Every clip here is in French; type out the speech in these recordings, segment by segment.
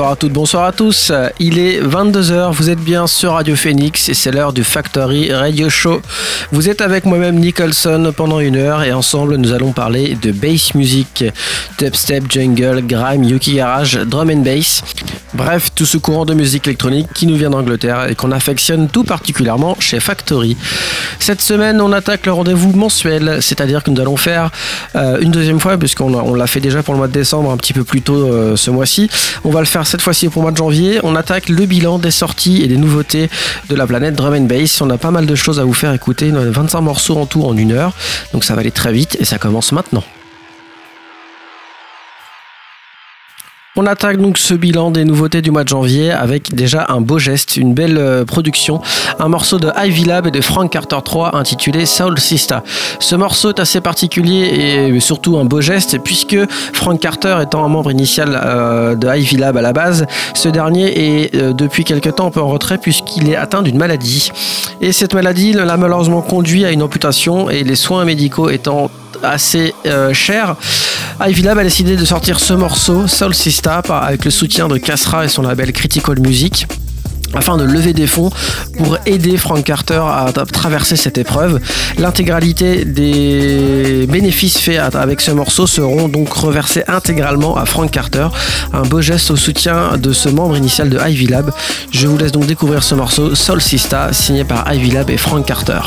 Bonsoir à toutes, bonsoir à tous. Il est 22h, vous êtes bien sur Radio Phoenix et c'est l'heure du Factory Radio Show. Vous êtes avec moi-même Nicholson pendant une heure et ensemble nous allons parler de bass music, dubstep, jungle, grime, yuki garage, drum and bass. Bref, tout ce courant de musique électronique qui nous vient d'Angleterre et qu'on affectionne tout particulièrement chez Factory. Cette semaine, on attaque le rendez-vous mensuel, c'est-à-dire que nous allons faire euh, une deuxième fois, puisqu'on l'a fait déjà pour le mois de décembre, un petit peu plus tôt euh, ce mois-ci. On va le faire cette fois-ci pour le mois de janvier. On attaque le bilan des sorties et des nouveautés de la planète Drum and Bass. On a pas mal de choses à vous faire écouter. 25 morceaux en tout en une heure. Donc ça va aller très vite et ça commence maintenant. On attaque donc ce bilan des nouveautés du mois de janvier avec déjà un beau geste, une belle euh, production, un morceau de Ivy Lab et de Frank Carter 3 intitulé Soul Sista. Ce morceau est assez particulier et surtout un beau geste puisque Frank Carter étant un membre initial euh, de Ivy Lab à la base, ce dernier est euh, depuis quelque temps un peu en retrait puisqu'il est atteint d'une maladie. Et cette maladie l'a malheureusement conduit à une amputation et les soins médicaux étant assez euh, cher. Ivy Lab a décidé de sortir ce morceau, Soul Sista, avec le soutien de Casra et son label Critical Music afin de lever des fonds pour aider Frank Carter à traverser cette épreuve. L'intégralité des bénéfices faits avec ce morceau seront donc reversés intégralement à Frank Carter, un beau geste au soutien de ce membre initial de Ivy Lab. Je vous laisse donc découvrir ce morceau Soul Sista signé par Ivy Lab et Frank Carter.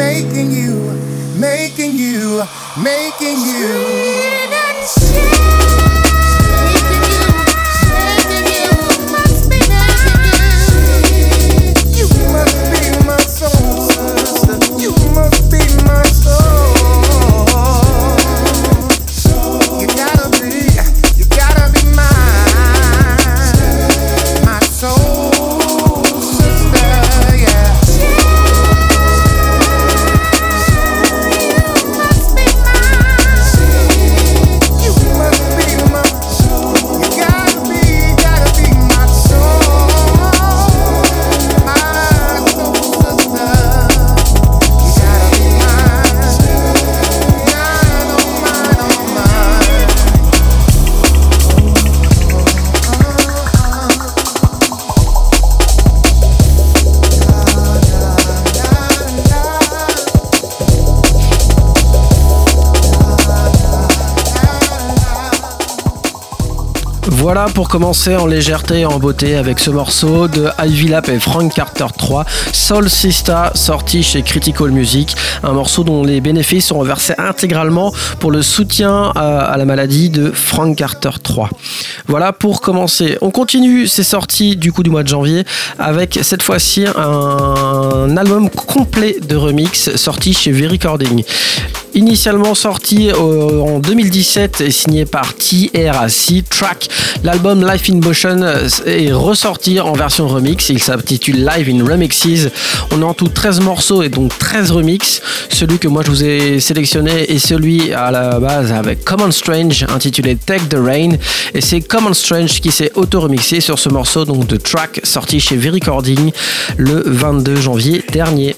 making you, making you, making you. Making you. Voilà pour commencer en légèreté et en beauté avec ce morceau de Ivy Lap et Frank Carter 3, Soul Sista, sorti chez Critical Music, un morceau dont les bénéfices sont reversés intégralement pour le soutien à, la maladie de Frank Carter 3. Voilà pour commencer. On continue ces sorties du coup du mois de janvier avec cette fois-ci un album complet de remix sorti chez V-Recording. Initialement sorti en 2017 et signé par TRAC Track, l'album Life in Motion est ressorti en version remix. Il s'intitule Live in Remixes. On a en tout 13 morceaux et donc 13 remixes. Celui que moi je vous ai sélectionné est celui à la base avec Common Strange intitulé Take the Rain. Et c'est Common Strange qui s'est auto-remixé sur ce morceau donc de Track sorti chez V-Recording le 22 janvier dernier.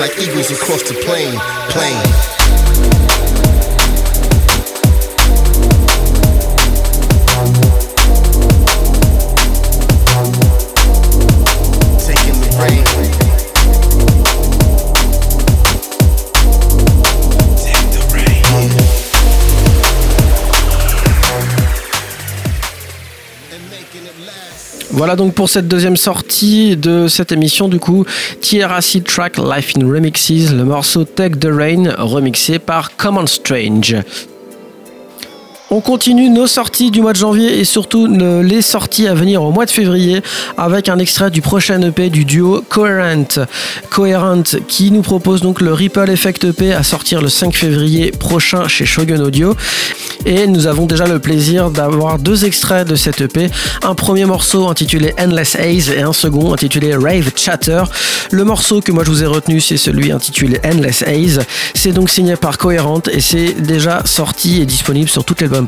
like eagles across the plain, plain. Voilà donc pour cette deuxième sortie de cette émission du coup TRAC Track Life in Remixes, le morceau Take the Rain remixé par Common Strange. On continue nos sorties du mois de janvier et surtout les sorties à venir au mois de février avec un extrait du prochain EP du duo Coherent. Coherent qui nous propose donc le Ripple Effect EP à sortir le 5 février prochain chez Shogun Audio. Et nous avons déjà le plaisir d'avoir deux extraits de cet EP. Un premier morceau intitulé Endless Haze et un second intitulé Rave Chatter. Le morceau que moi je vous ai retenu c'est celui intitulé Endless Haze. C'est donc signé par Coherent et c'est déjà sorti et disponible sur toutes les bonnes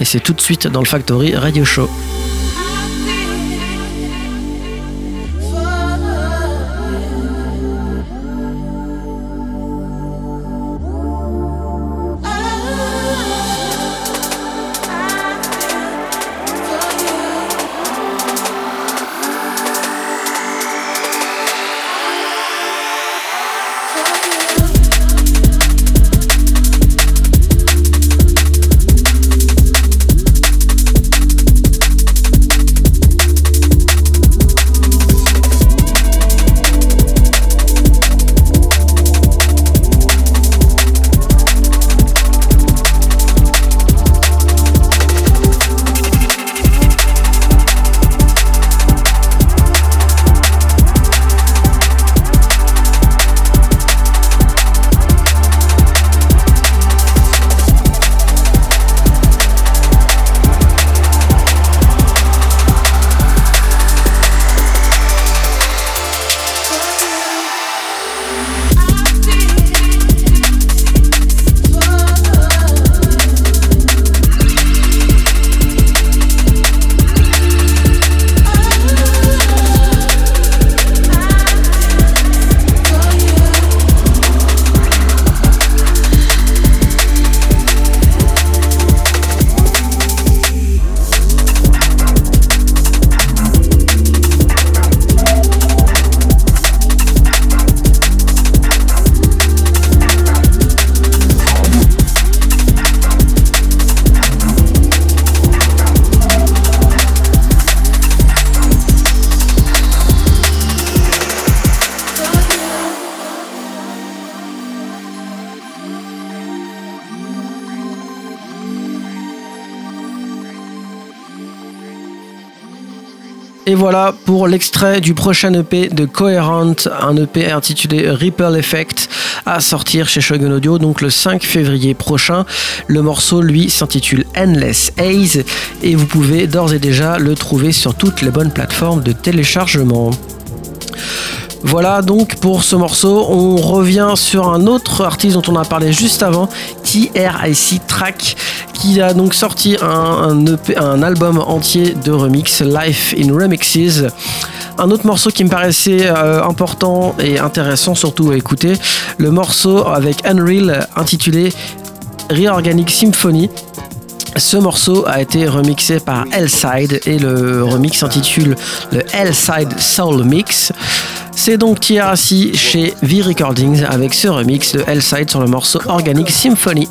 et c'est tout de suite dans le Factory Radio Show. Voilà pour l'extrait du prochain EP de Coherent, un EP intitulé Ripple Effect, à sortir chez Shogun Audio donc le 5 février prochain. Le morceau, lui, s'intitule Endless Haze et vous pouvez d'ores et déjà le trouver sur toutes les bonnes plateformes de téléchargement. Voilà donc pour ce morceau. On revient sur un autre artiste dont on a parlé juste avant, Track, qui a donc sorti un, un, album entier de remix, Life in Remixes. Un autre morceau qui me paraissait euh, important et intéressant surtout à écouter, le morceau avec Unreal intitulé Reorganic Symphony. Ce morceau a été remixé par L-Side et le remix s'intitule le L-Side Soul Mix. C'est donc TRC chez V Recordings avec ce remix de L-Side sur le morceau Organic Symphony.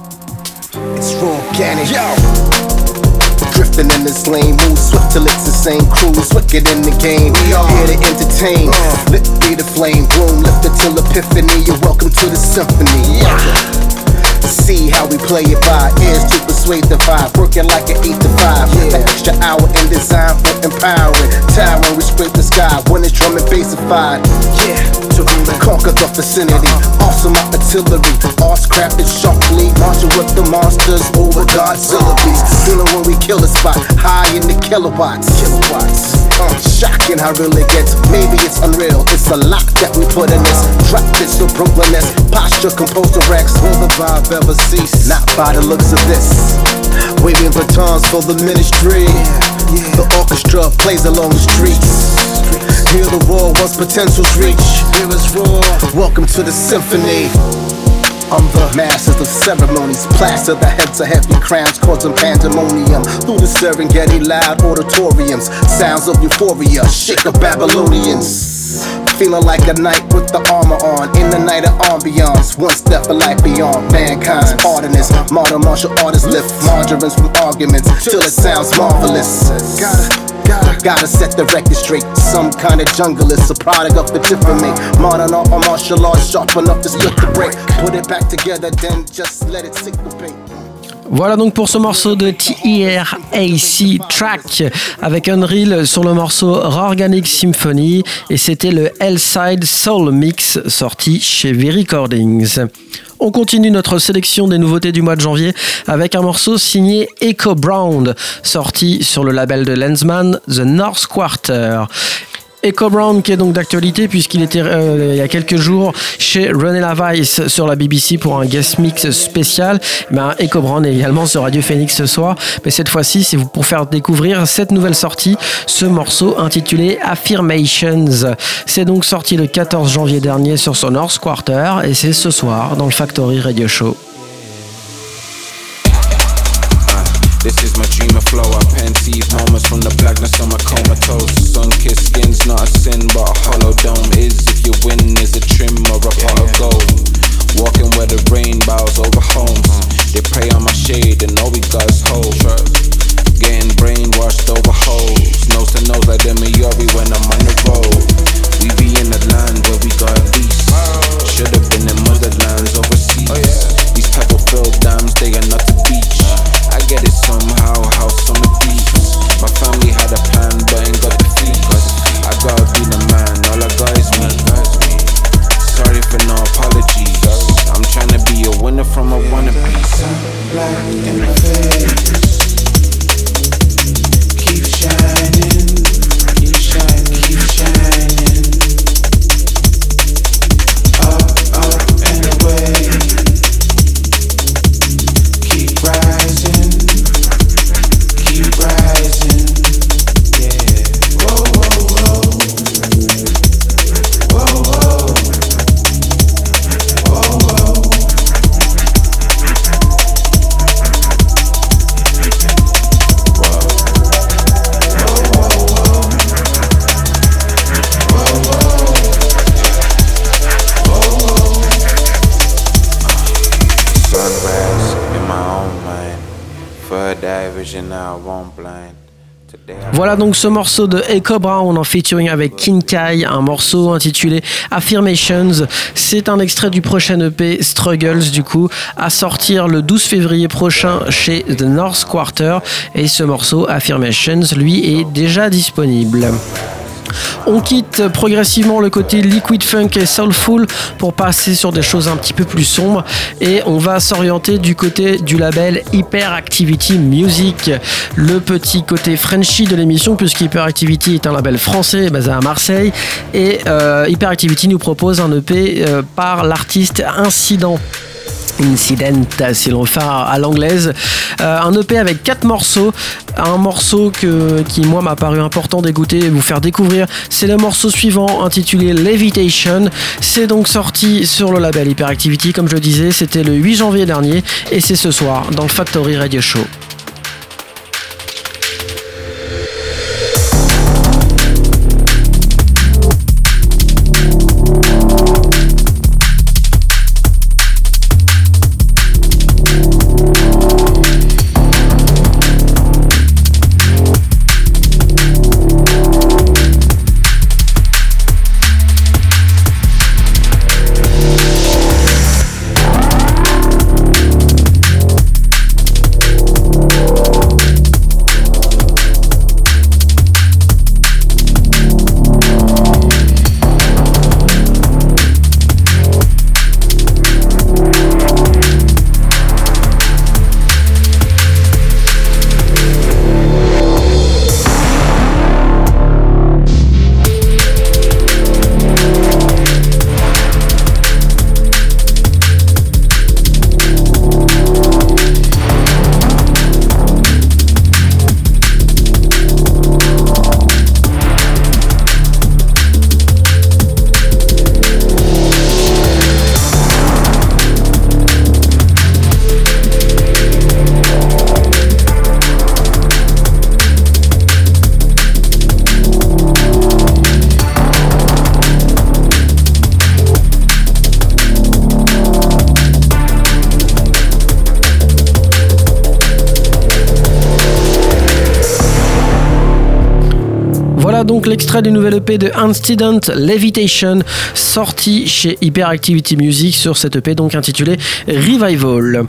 Drifting in this lane, move swift till it's the same crews, wicked in the game. Here to entertain, lit be the flame, bloom lifted till epiphany. You're welcome to the symphony. See how we play it by ears to persuade the vibe. Working like an 8 to 5. Yeah. An extra hour in design for empowering. Towering, we scrape the sky when it's drum and bassified. Yeah, to rule conquer the vicinity. Awesome artillery. All crafted sharply. Marching with the monsters over Godzilla beasts. Feeling when we kill the spot. High in the kilowatts. Kilowatts. Uh, shocking how real it gets. Maybe it's unreal. It's a lot that we put in this. Drop this so Brooklyn Posture composed of racks. Will the vibe ever cease. Not by the looks of this. Waving batons for the ministry. The orchestra plays along the streets. Hear the roar once potentials reach. Hear us roar. Welcome to the symphony. I'm the masters of ceremonies, plaster the heads of heavy crowns, causing pandemonium through the Serengeti loud auditoriums. Sounds of euphoria, shake the Babylonians. Feeling like a knight with the armor on. In the night of ambiance. One step of life beyond mankind's pardonness. Modern martial artists lift margarines from arguments till it sounds marvelous. Gotta. Gotta, gotta set the record straight. Some kind of jungle is a product of the me. Modern art or martial arts sharp enough to split the break. Put it back together, then just let it syncopate. Voilà donc pour ce morceau de TRAC Track avec Unreal sur le morceau Organic Symphony et c'était le L-Side Soul Mix sorti chez V-Recordings. On continue notre sélection des nouveautés du mois de janvier avec un morceau signé Echo Brown sorti sur le label de Lensman The North Quarter. Echo Brown qui est donc d'actualité puisqu'il était euh, il y a quelques jours chez René Lavice sur la BBC pour un guest mix spécial. Ben, Echo Brown est également sur Radio Phoenix ce soir, mais cette fois-ci c'est pour faire découvrir cette nouvelle sortie, ce morceau intitulé Affirmations. C'est donc sorti le 14 janvier dernier sur son North Quarter et c'est ce soir dans le Factory Radio Show. Conceive moments from the blackness of my comatose. Sun kissed skin's not a sin, but a hollow dome is. If you win, is a trim or a pot of gold. Walking where the rain bows over homes. They pray on my shade and all we got is hope. Getting brainwashed over holes. Nose to nose like them Yori when I'm on the road. We be in the land where we got peace. Should've been in motherlands overseas. These pebble filled dams, they are not the beach. It somehow. My family had a plan, but ain't got the feet. I gotta be the man, all I got is me. Sorry for no apologies. I'm trying to be a winner from a wannabe. Black in the face. Voilà donc ce morceau de Echo Brown en featuring avec Kinkai, un morceau intitulé Affirmations. C'est un extrait du prochain EP Struggles du coup, à sortir le 12 février prochain chez The North Quarter. Et ce morceau Affirmations, lui, est déjà disponible. On quitte progressivement le côté liquid funk et soulful pour passer sur des choses un petit peu plus sombres et on va s'orienter du côté du label Hyperactivity Music, le petit côté Frenchy de l'émission puisque Hyperactivity est un label français basé à Marseille et euh, Hyperactivity nous propose un EP euh, par l'artiste Incident. Incident, si l'on fait à l'anglaise. Euh, un EP avec quatre morceaux. Un morceau qui, moi, m'a paru important d'écouter et vous faire découvrir. C'est le morceau suivant intitulé Levitation. C'est donc sorti sur le label Hyperactivity, comme je disais. C'était le 8 janvier dernier et c'est ce soir dans le Factory Radio Show. L'extrait du nouvel EP de Incident Levitation, sorti chez Hyperactivity Music sur cette EP donc intitulé Revival.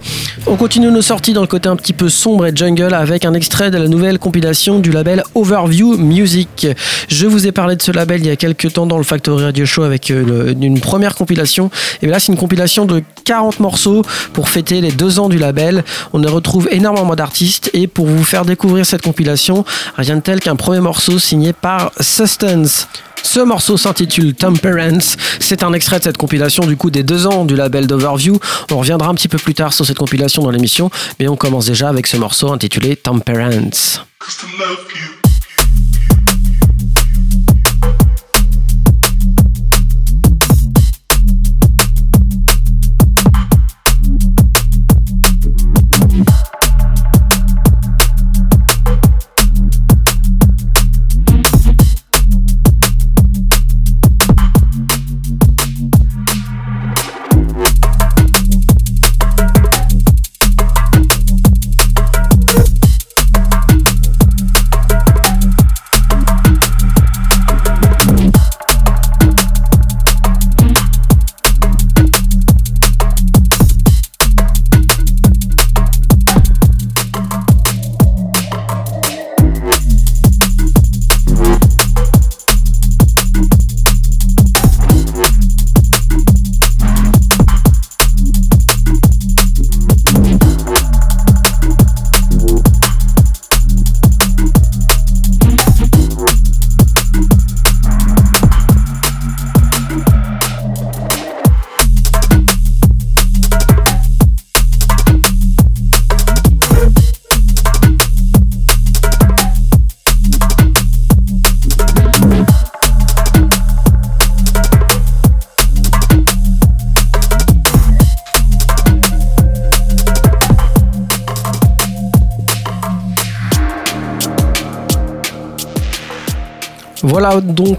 On continue nos sorties dans le côté un petit peu sombre et jungle avec un extrait de la nouvelle compilation du label Overview Music. Je vous ai parlé de ce label il y a quelques temps dans le Factory Radio Show avec euh, une première compilation. Et là, c'est une compilation de 40 morceaux pour fêter les deux ans du label. On y retrouve énormément d'artistes et pour vous faire découvrir cette compilation, rien de tel qu'un premier morceau signé par Substance. Ce morceau s'intitule Temperance. C'est un extrait de cette compilation du coup des deux ans du label d'Overview. On reviendra un petit peu plus tard sur cette compilation dans l'émission, mais on commence déjà avec ce morceau intitulé Temperance.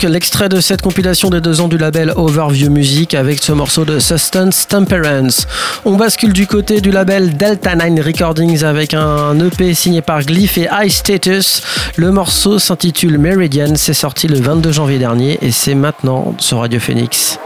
L'extrait de cette compilation des deux ans du label Overview Music avec ce morceau de Substance Temperance. On bascule du côté du label Delta 9 Recordings avec un EP signé par Glyph et High Status. Le morceau s'intitule Meridian, c'est sorti le 22 janvier dernier et c'est maintenant sur Radio Phoenix.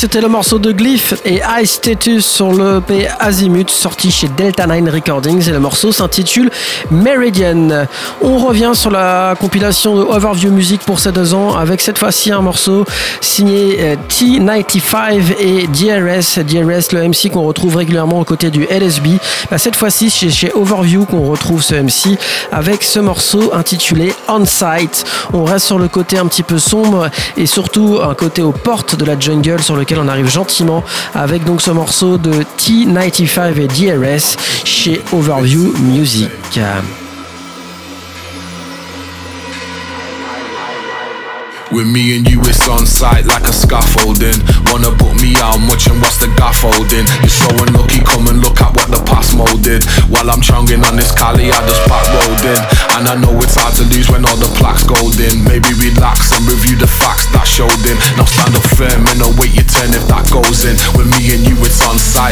C'était le morceau de Glyph et High Status sur le P Azimut sorti chez Delta 9 Recordings et le morceau s'intitule Meridian. On revient sur la compilation de Overview Music pour ces deux ans avec cette fois-ci un morceau signé euh, T95 et DRS. DRS le MC qu'on retrouve régulièrement aux côtés du LSB. Bah, cette fois-ci c'est chez Overview qu'on retrouve ce MC avec ce morceau intitulé On Site. On reste sur le côté un petit peu sombre et surtout un côté aux portes de la jungle sur lequel on arrive gentiment avec donc ce morceau de T95 et DRS chez Overview Music. With me and you, it's on site like a scaffolding. Wanna put me out much and what's the gaffholding? You're so unlucky, come and look at what the past molded. While I'm chunging on this Cali, I just back rolled in. And I know it's hard to lose when all the plaques golden. Maybe relax and review the facts that showed in. Now stand up firm and await your turn if that goes in. With me and you, it's on site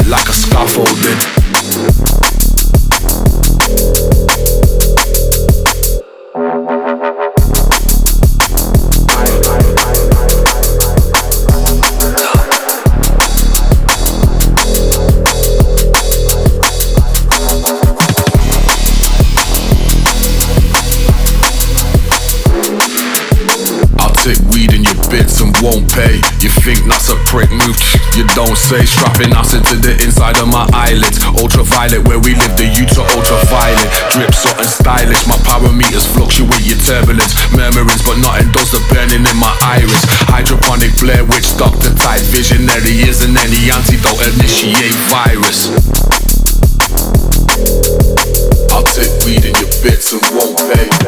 a prick move? You don't say. Strapping acid to the inside of my eyelids. Ultraviolet, where we live, the U ultraviolet. Drip something stylish. My parameters fluctuate your turbulence. Murmurings, but nothing does the burning in my iris. Hydroponic Blair Witch, Doctor type visionary. Isn't any antidote, initiate virus. I'll take weed in your bits and won't pay.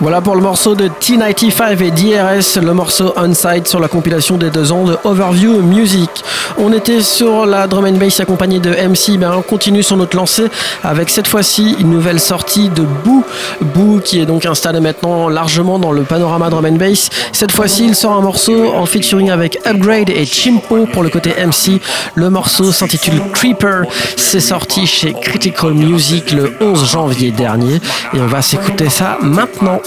Voilà pour le morceau de T95 et DRS, le morceau On-Site sur la compilation des deux ans de Overview Music. On était sur la drum and bass accompagnée de MC, ben on continue sur notre lancée avec cette fois-ci une nouvelle sortie de Boo. Boo qui est donc installé maintenant largement dans le panorama drum and bass. Cette fois-ci il sort un morceau en featuring avec Upgrade et Chimpo pour le côté MC. Le morceau s'intitule Creeper. C'est sorti chez Critical Music le 11 janvier dernier et on va s'écouter ça maintenant.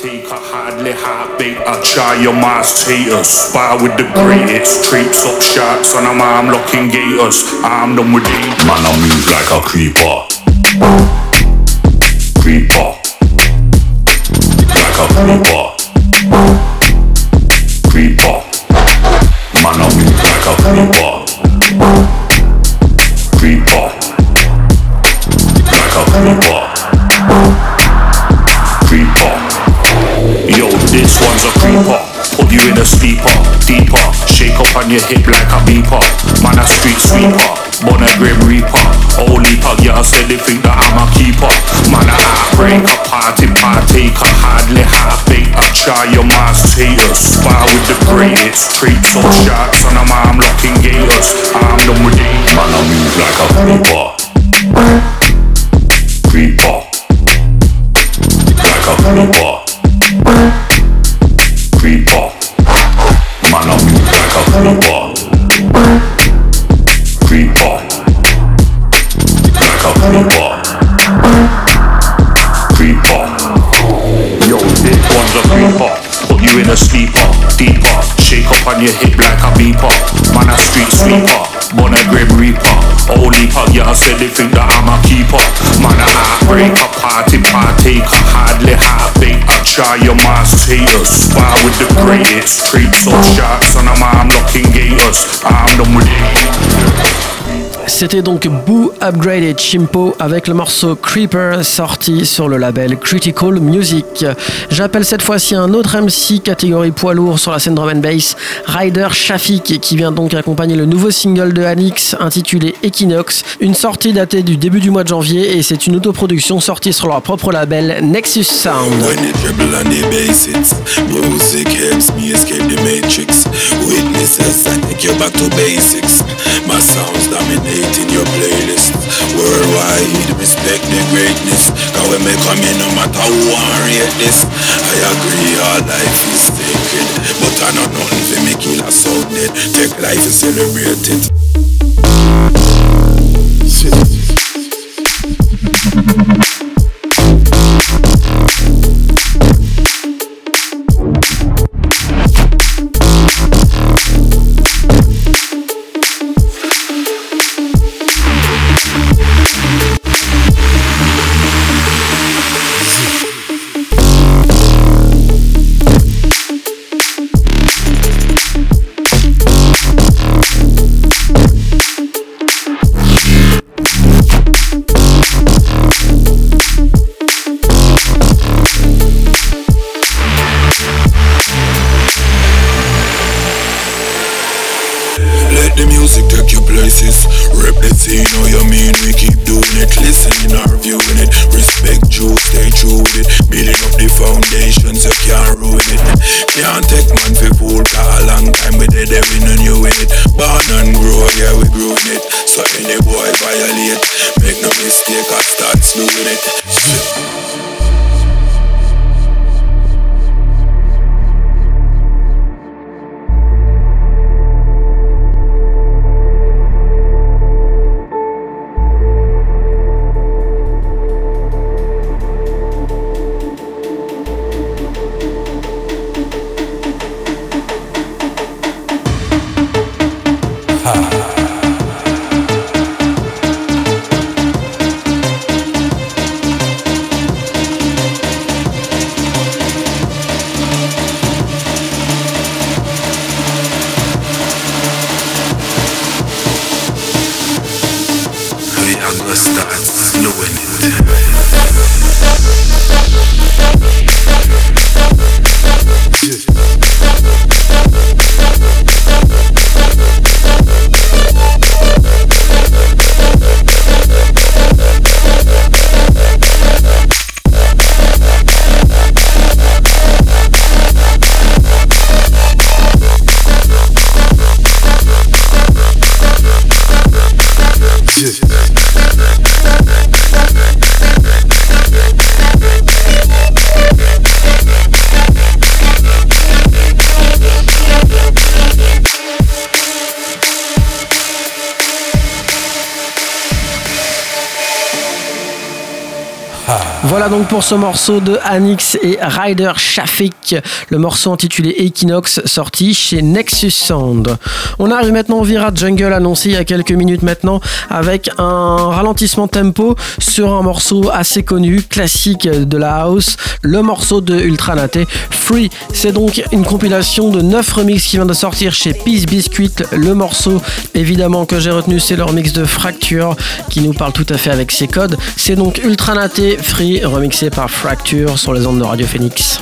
Hardly heartbeat. I try your mass taters. Spy with the greatest. Treats up shots on a arm looking gators. I'm done with these. Man, I move like a creeper. Creeper. Like a. Creeper. Your hip like a beeper. Man, a street sweeper, born a grim reaper. Only pug, yeah, said they think that I'm a keeper. Man, a heartbreaker, party partaker, hardly half baked. I try your mass haters. Spar with the greatest, treat so shots on them arm locking gators. I'm with it, man, I move like a creeper. Creeper. Like a. Creeper. I said they think that I'm a keeper. Man, I break a party partaker. Hardly half baked. I try your mass haters. Spar with the greatest. Treat so shots on them arm locking gators. I'm done with it. C'était donc Boo Upgraded Chimpo avec le morceau Creeper sorti sur le label Critical Music. J'appelle cette fois-ci un autre MC catégorie poids lourd sur la scène drum and bass, Ryder Shafik, qui vient donc accompagner le nouveau single de Anix intitulé Equinox, une sortie datée du début du mois de janvier et c'est une autoproduction sortie sur leur propre label Nexus Sound. Take you back to basics. My sounds dominating your playlist. Worldwide, respect the greatness. Cause when me come in, no matter who I rate this. I agree, all life is sacred. But I know nothing for me kill a sound dead. Take life and celebrate it. Let viewing it. Respect you, stay true with it. Building up the foundations, you can't ruin it. Can't take man for fool, cause a long time we it, we no new in it. Born and grow, yeah, we growing it. So any boy violate, make no mistake, I start slewing it. Pour ce morceau de Anix et Ryder Shafik, le morceau intitulé Equinox sorti chez Nexus Sound. On arrive maintenant au Vira Jungle annoncé il y a quelques minutes maintenant avec un ralentissement tempo sur un morceau assez connu, classique de la house, le morceau de Ultranaté Free. C'est donc une compilation de 9 remixes qui vient de sortir chez Peace Biscuit. Le morceau évidemment que j'ai retenu c'est leur mix de Fracture qui nous parle tout à fait avec ses codes. C'est donc Ultranaté Free remixé par Fracture sur les ondes de Radio Phoenix.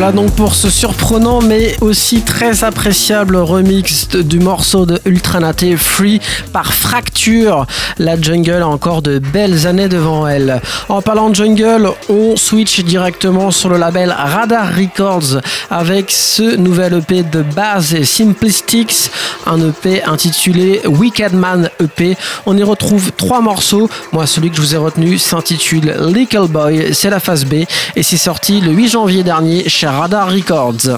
Donc pour ce surprenant mais aussi très appréciable remix du morceau de Ultranaté Free par Fracture. La jungle a encore de belles années devant elle. En parlant de jungle, on switch directement sur le label Radar Records avec ce nouvel EP de base Simplistics, un EP intitulé Wicked Man EP. On y retrouve trois morceaux. Moi, celui que je vous ai retenu s'intitule Little Boy, c'est la phase B et c'est sorti le 8 janvier dernier chez Radar Records.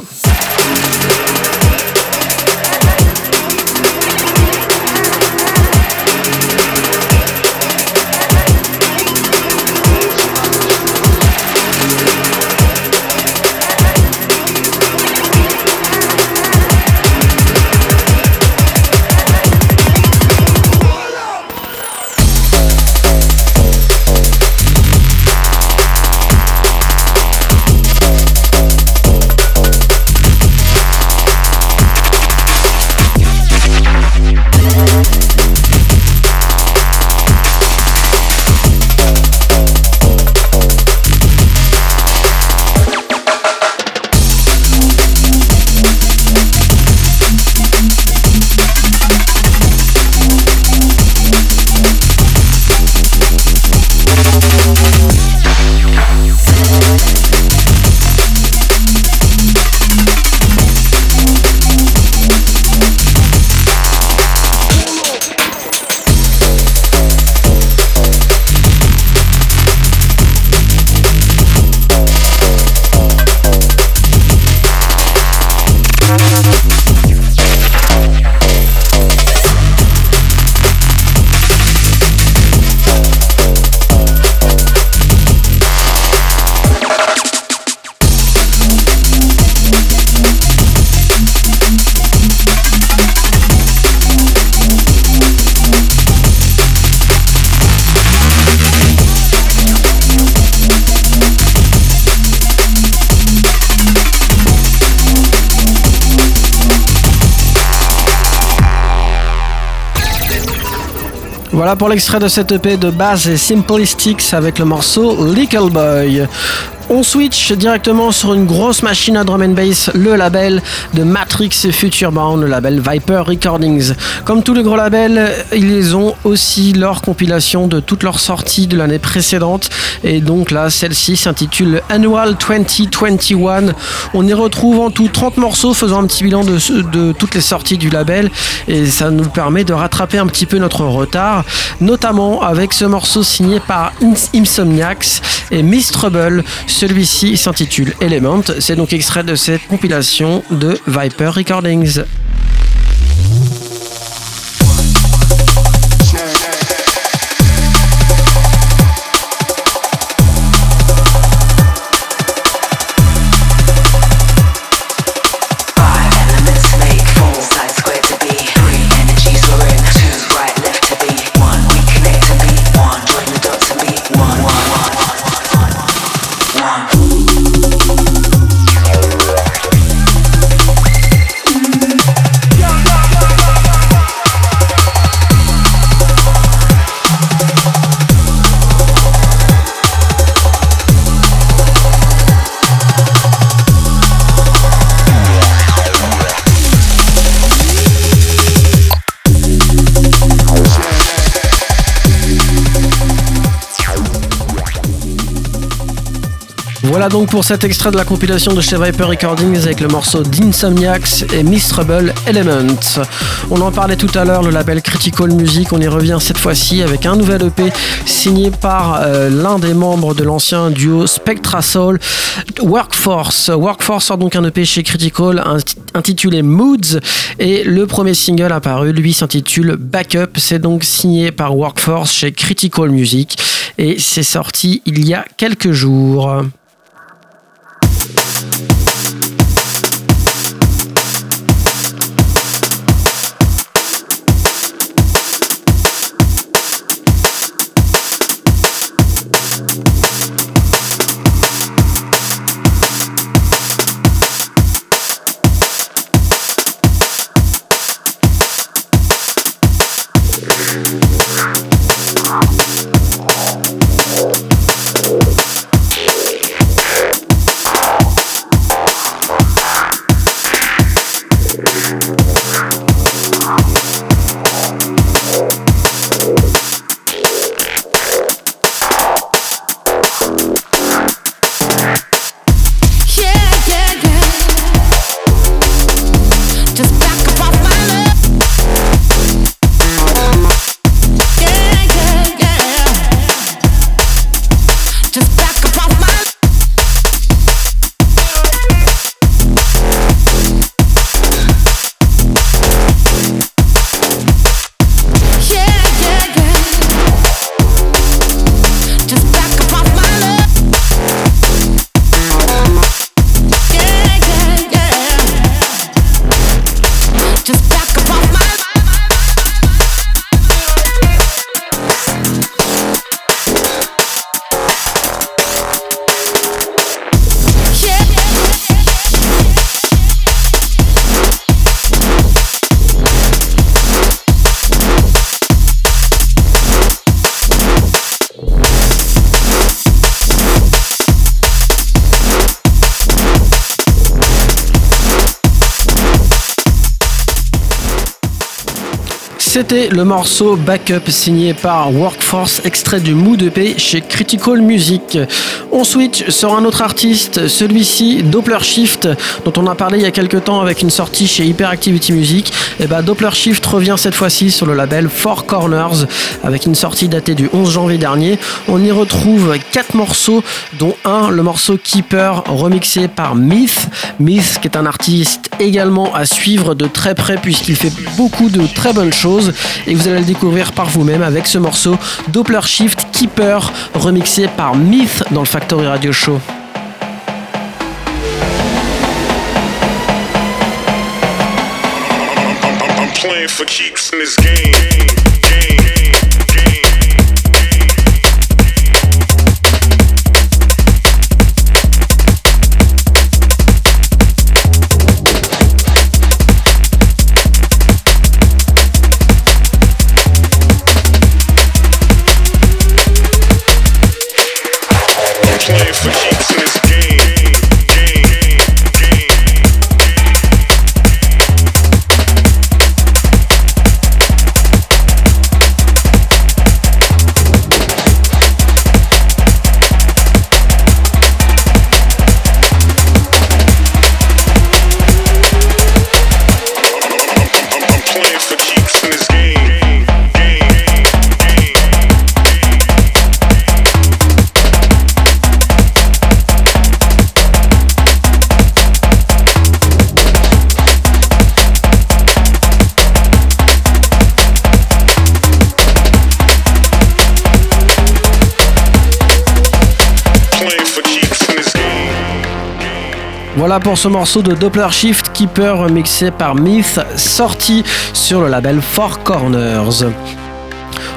Voilà pour l'extrait de cette EP de base et Simplistics avec le morceau Little Boy. On switch directement sur une grosse machine à drum and bass, le label de Matrix et Futurebound, le label Viper Recordings. Comme tous les gros labels, ils ont aussi leur compilation de toutes leurs sorties de l'année précédente. Et donc là, celle-ci s'intitule Annual 2021. On y retrouve en tout 30 morceaux faisant un petit bilan de, de toutes les sorties du label. Et ça nous permet de rattraper un petit peu notre retard, notamment avec ce morceau signé par Insomniacs et Miss Trouble celui-ci s'intitule Element. C'est donc extrait de cette compilation de Viper Recordings. Voilà donc pour cet extrait de la compilation de chez Viper Recordings avec le morceau d'Insomniacs et Mistrable Element. On en parlait tout à l'heure, le label Critical Music, on y revient cette fois-ci avec un nouvel EP signé par euh, l'un des membres de l'ancien duo Spectra Soul, Workforce. Workforce sort donc un EP chez Critical intitulé Moods et le premier single apparu lui s'intitule Backup. C'est donc signé par Workforce chez Critical Music et c'est sorti il y a quelques jours. Le morceau Backup signé par Workforce, extrait du Mood EP chez Critical Music. On switch sur un autre artiste, celui-ci Doppler Shift, dont on a parlé il y a quelques temps avec une sortie chez Hyperactivity Music. Et eh bah ben, Doppler Shift revient cette fois-ci sur le label Four Corners avec une sortie datée du 11 janvier dernier. On y retrouve quatre morceaux, dont un, le morceau Keeper, remixé par Myth. Myth, qui est un artiste également à suivre de très près puisqu'il fait beaucoup de très bonnes choses et vous allez le découvrir par vous-même avec ce morceau Doppler Shift Keeper remixé par Myth dans le Factory Radio Show. Ce morceau de Doppler Shift Keeper mixé par Myth, sorti sur le label Four Corners.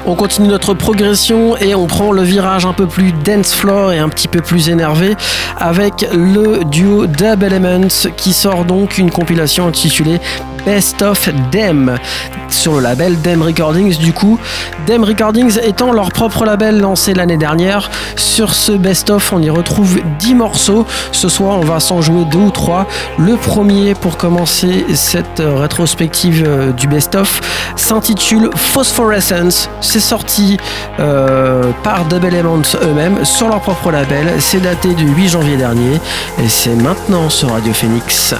On continue notre progression et on prend le virage un peu plus dance floor et un petit peu plus énervé avec le duo Dub Elements qui sort donc une compilation intitulée Best of Dem sur le label Dem Recordings du coup. Dem Recordings étant leur propre label lancé l'année dernière. Sur ce Best of, on y retrouve 10 morceaux. Ce soir, on va s'en jouer deux ou trois. Le premier pour commencer cette rétrospective euh, du Best of s'intitule Phosphorescence. C'est sorti euh, par Double Element eux-mêmes sur leur propre label. C'est daté du 8 janvier dernier et c'est maintenant sur Radio Phoenix.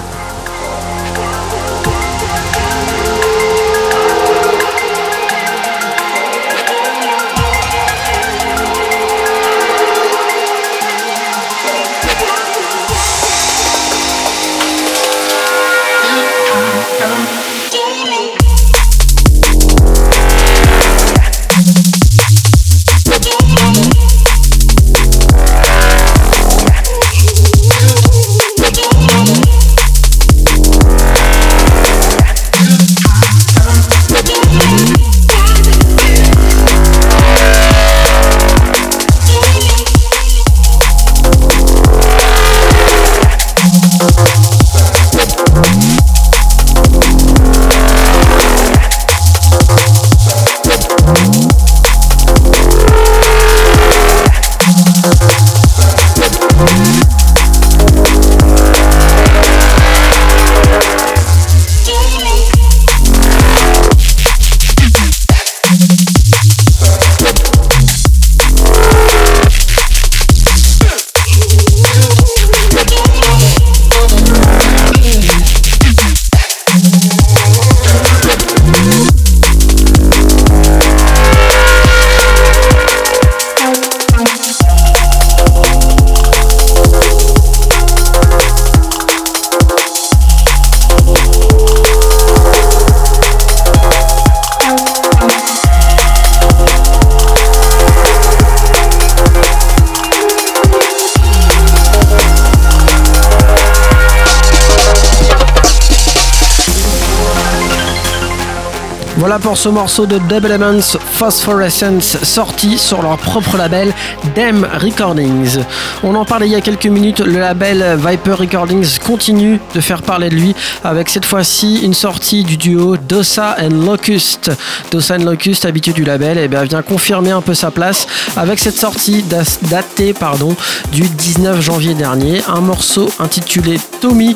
Ce morceau de Double Elements Phosphorescence sorti sur leur propre label Dem Recordings. On en parlait il y a quelques minutes, le label Viper Recordings continue de faire parler de lui avec cette fois-ci une sortie du duo Dosa and Locust. Dosa and Locust, habitué du label, et eh bien, vient confirmer un peu sa place avec cette sortie datée pardon, du 19 janvier dernier, un morceau intitulé Tommy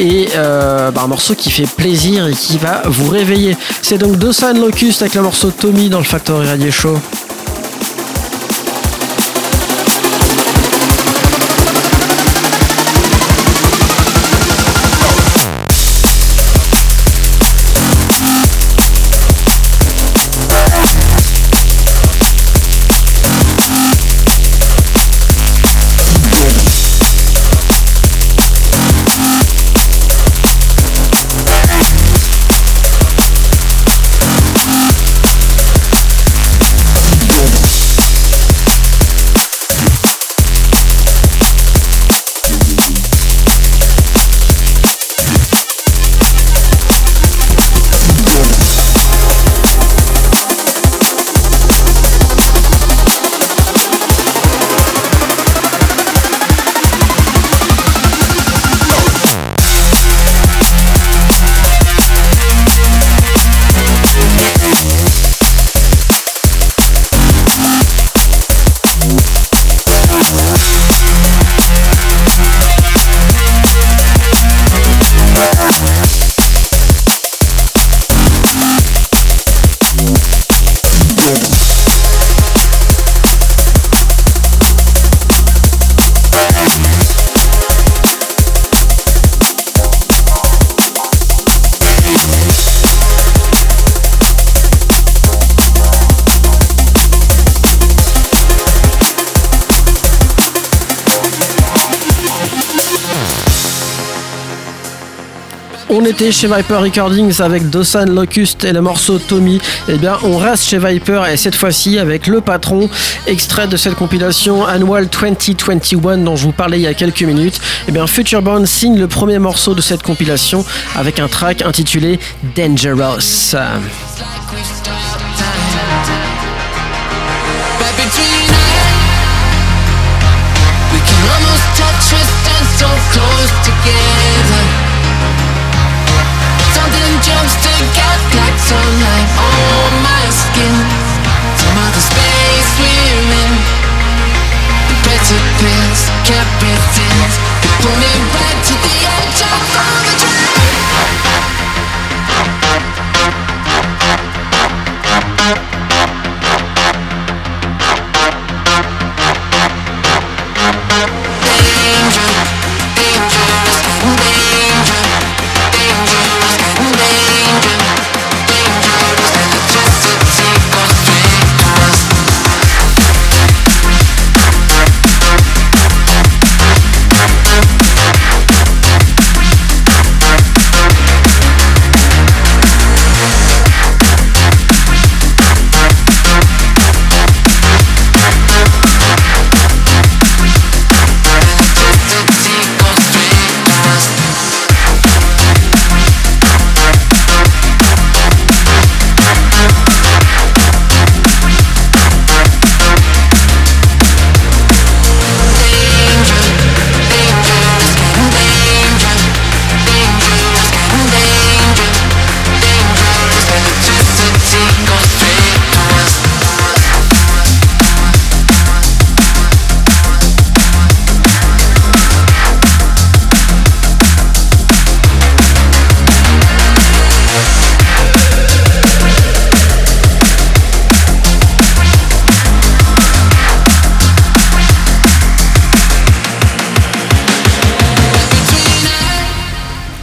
et euh, bah, un morceau qui fait plaisir et qui va vous réveiller. C'est donc Dosa and Avec le morceau Tommy dans le Factory Radio Show. Chez Viper Recordings avec Dawson Locust et le morceau Tommy, eh bien on reste chez Viper et cette fois-ci avec le patron, extrait de cette compilation Annual 2021 dont je vous parlais il y a quelques minutes. Eh bien Futurebound signe le premier morceau de cette compilation avec un track intitulé Dangerous. can't be things. They pull me right to the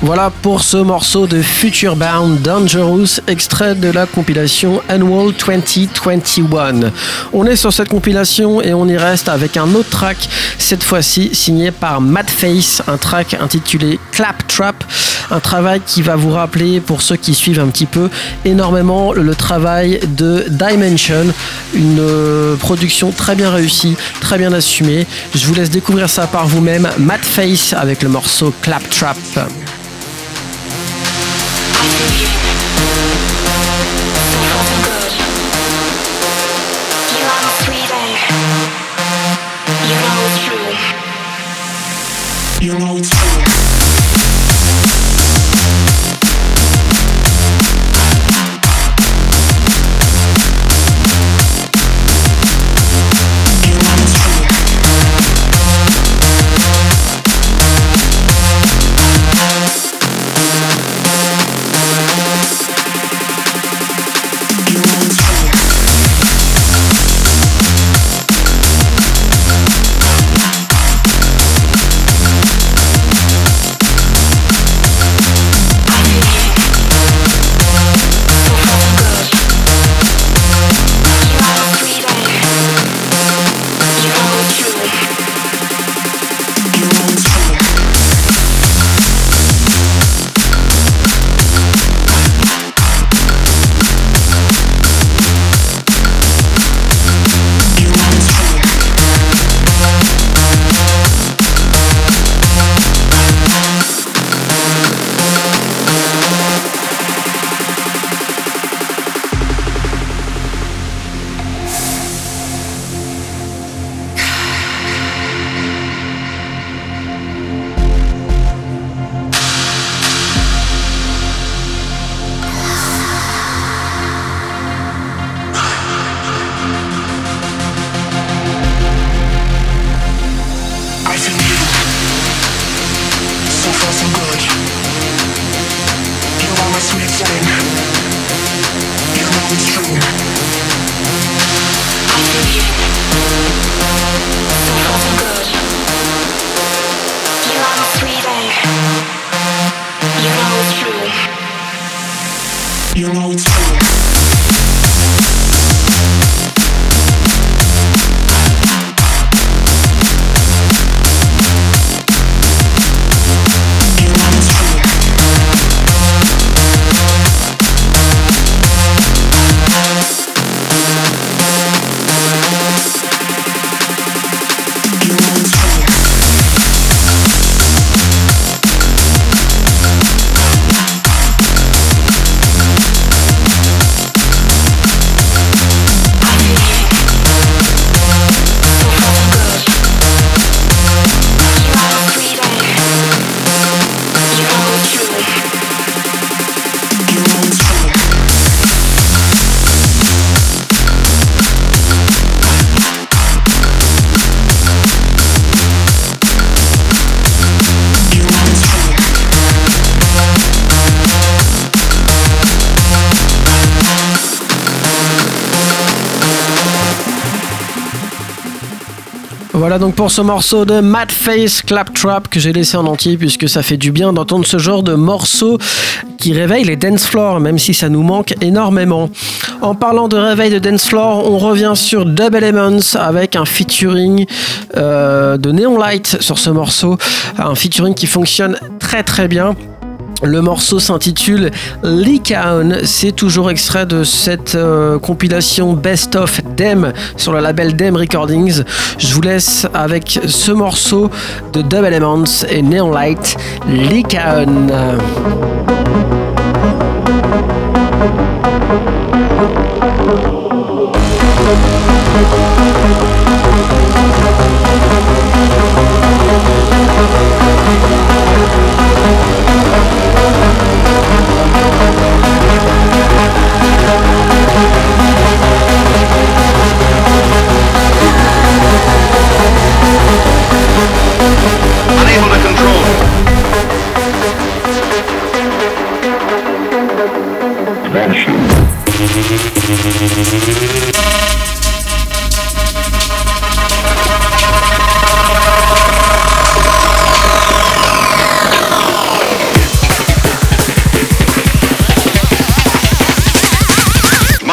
Voilà pour ce morceau de Future Bound Dangerous, extrait de la compilation Annual 2021. On est sur cette compilation et on y reste avec un autre track, cette fois-ci signé par Matt Face, un track intitulé Clap Trap, un travail qui va vous rappeler, pour ceux qui suivent un petit peu, énormément le travail de Dimension, une euh, production très bien réussie, très bien assumée. Je vous laisse découvrir ça par vous-même, Matt Face avec le morceau Clap Voilà donc pour ce morceau de Mad Face Claptrap que j'ai laissé en entier puisque ça fait du bien d'entendre ce genre de morceau qui réveille les dance floors même si ça nous manque énormément. En parlant de réveil de dance floor, on revient sur Double Elements avec un featuring euh, de Neon Light sur ce morceau, un featuring qui fonctionne très très bien. Le morceau s'intitule Likaon. C'est toujours extrait de cette euh, compilation Best of Dem sur le label Dem Recordings. Je vous laisse avec ce morceau de Double Elements et Neon Light, Likaon.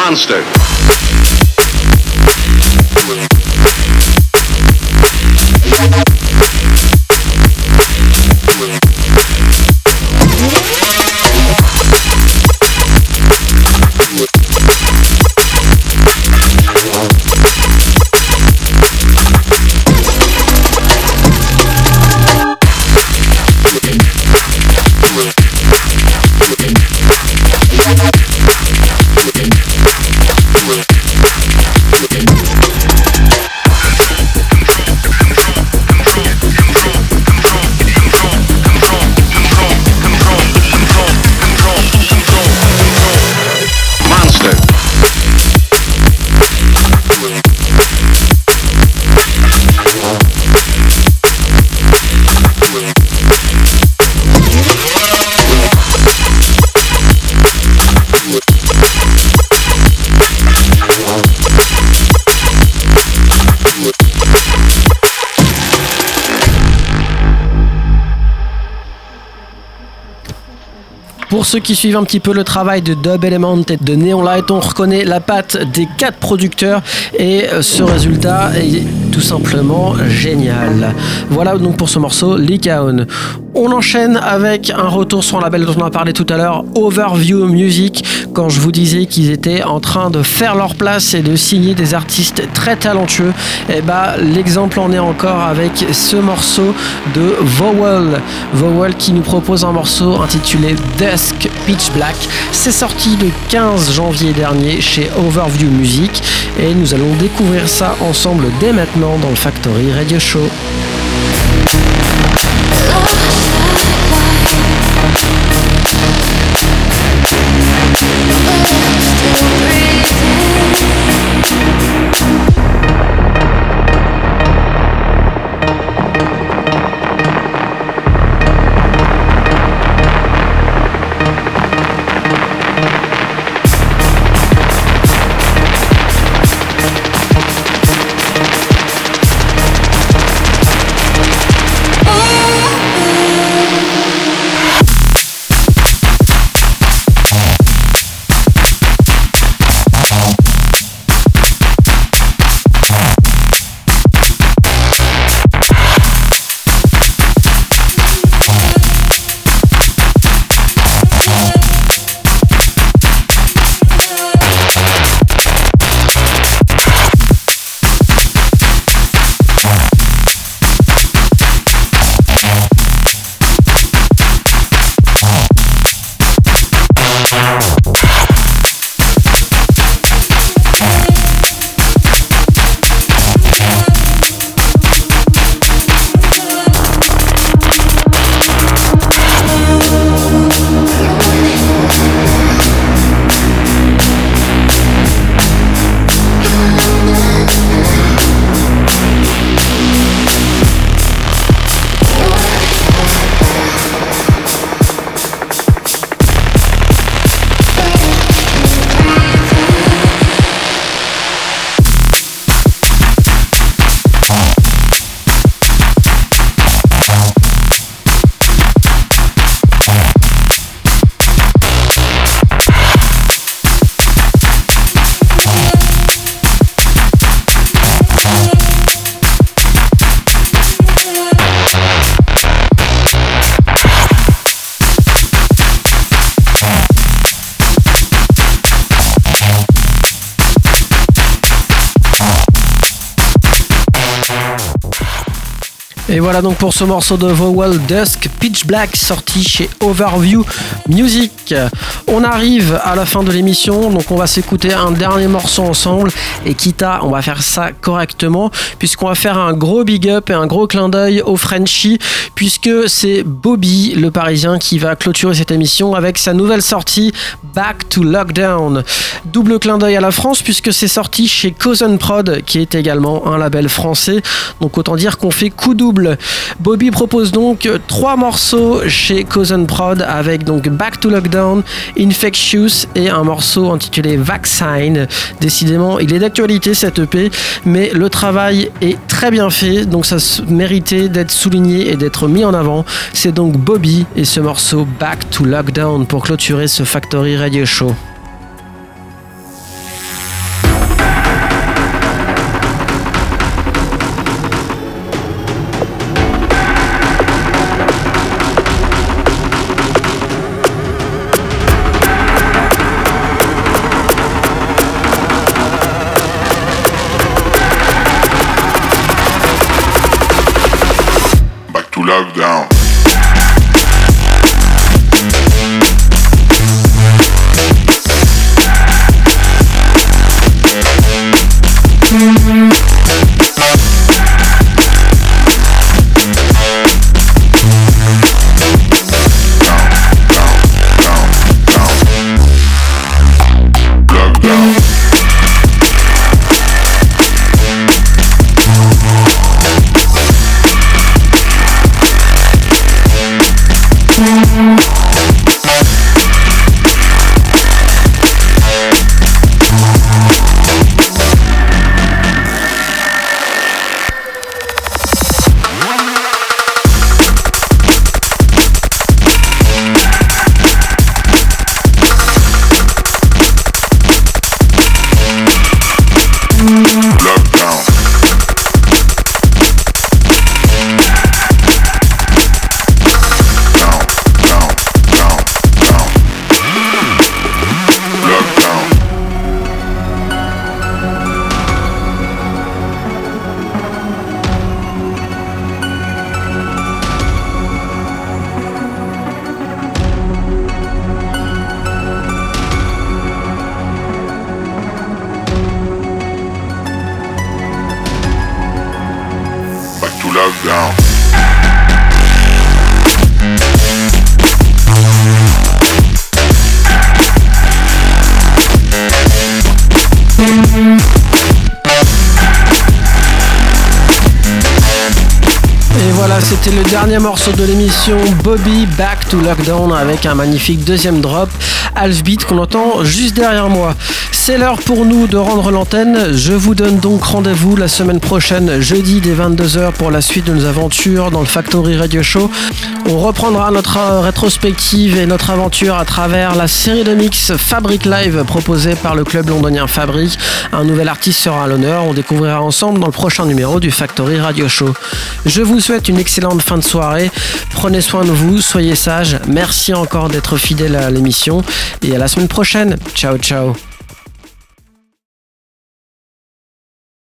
Monster. Ceux qui suivent un petit peu le travail de Dub Element de Neon Light, on reconnaît la patte des quatre producteurs et euh, ce résultat est tout simplement génial. Voilà donc pour ce morceau, Likaon. On enchaîne avec un retour sur un label dont on a parlé tout à l'heure, Overview Music, quand je vous disais qu'ils étaient en train de faire leur place et de signer des artistes très talentueux. Bah l'exemple en est encore avec ce morceau de Vowel. Vowel qui nous propose un morceau intitulé Dusk Pitch Black. C'est sorti le 15 janvier dernier chez Overview Music et nous allons découvrir ça ensemble dès maintenant dans le Factory Radio Show. Et voilà donc pour ce morceau de Vowel Dusk Pitch Black sorti chez Overview Music. On arrive à la fin de l'émission, donc on va s'écouter un dernier morceau ensemble. Et quitte on va faire ça correctement, puisqu'on va faire un gros big up et un gros clin d'œil au Frenchie, puisque c'est Bobby, le parisien, qui va clôturer cette émission avec sa nouvelle sortie Back to Lockdown. Double clin d'œil à la France, puisque c'est sorti chez Cousin Prod, qui est également un label français. Donc autant dire qu'on fait coup double Bobby propose donc trois morceaux chez Cousin Prod avec donc Back to Lockdown, Infectious et un morceau intitulé Vaccine. Décidément, il est d'actualité cette EP, mais le travail est très bien fait, donc ça méritait d'être souligné et d'être mis en avant. C'est donc Bobby et ce morceau Back to Lockdown pour clôturer ce Factory Radio Show. Morceau de l'émission Bobby Back to Lockdown avec un magnifique deuxième drop, Half Beat qu'on entend juste derrière moi. C'est l'heure pour nous de rendre l'antenne. Je vous donne donc rendez-vous la semaine prochaine, jeudi dès 22h pour la suite de nos aventures dans le Factory Radio Show. On reprendra notre rétrospective et notre aventure à travers la série de mix Fabric Live proposée par le club londonien Fabric. Un nouvel artiste sera à l'honneur. On découvrira ensemble dans le prochain numéro du Factory Radio Show. Je vous souhaite une excellente fin de soirée. Prenez soin de vous, soyez sages. Merci encore d'être fidèle à l'émission et à la semaine prochaine. Ciao ciao.